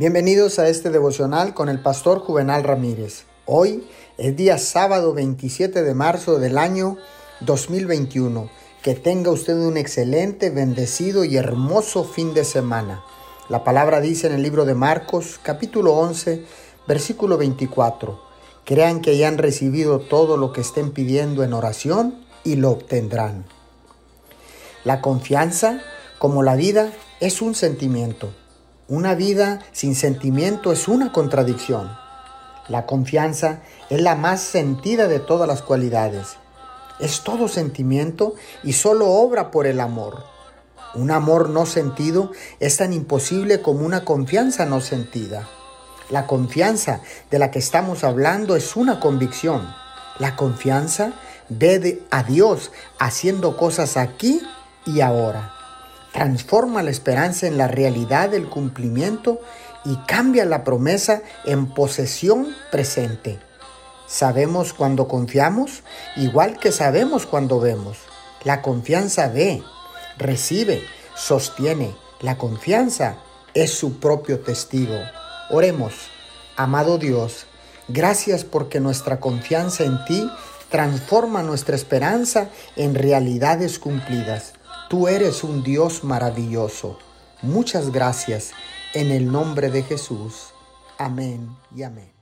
Bienvenidos a este devocional con el pastor Juvenal Ramírez. Hoy es día sábado 27 de marzo del año 2021. Que tenga usted un excelente, bendecido y hermoso fin de semana. La palabra dice en el libro de Marcos capítulo 11 versículo 24. Crean que ya han recibido todo lo que estén pidiendo en oración y lo obtendrán. La confianza, como la vida, es un sentimiento. Una vida sin sentimiento es una contradicción. La confianza es la más sentida de todas las cualidades. Es todo sentimiento y solo obra por el amor. Un amor no sentido es tan imposible como una confianza no sentida. La confianza de la que estamos hablando es una convicción. La confianza ve a Dios haciendo cosas aquí y ahora transforma la esperanza en la realidad del cumplimiento y cambia la promesa en posesión presente. Sabemos cuando confiamos, igual que sabemos cuando vemos. La confianza ve, recibe, sostiene. La confianza es su propio testigo. Oremos, amado Dios, gracias porque nuestra confianza en ti transforma nuestra esperanza en realidades cumplidas. Tú eres un Dios maravilloso. Muchas gracias en el nombre de Jesús. Amén y amén.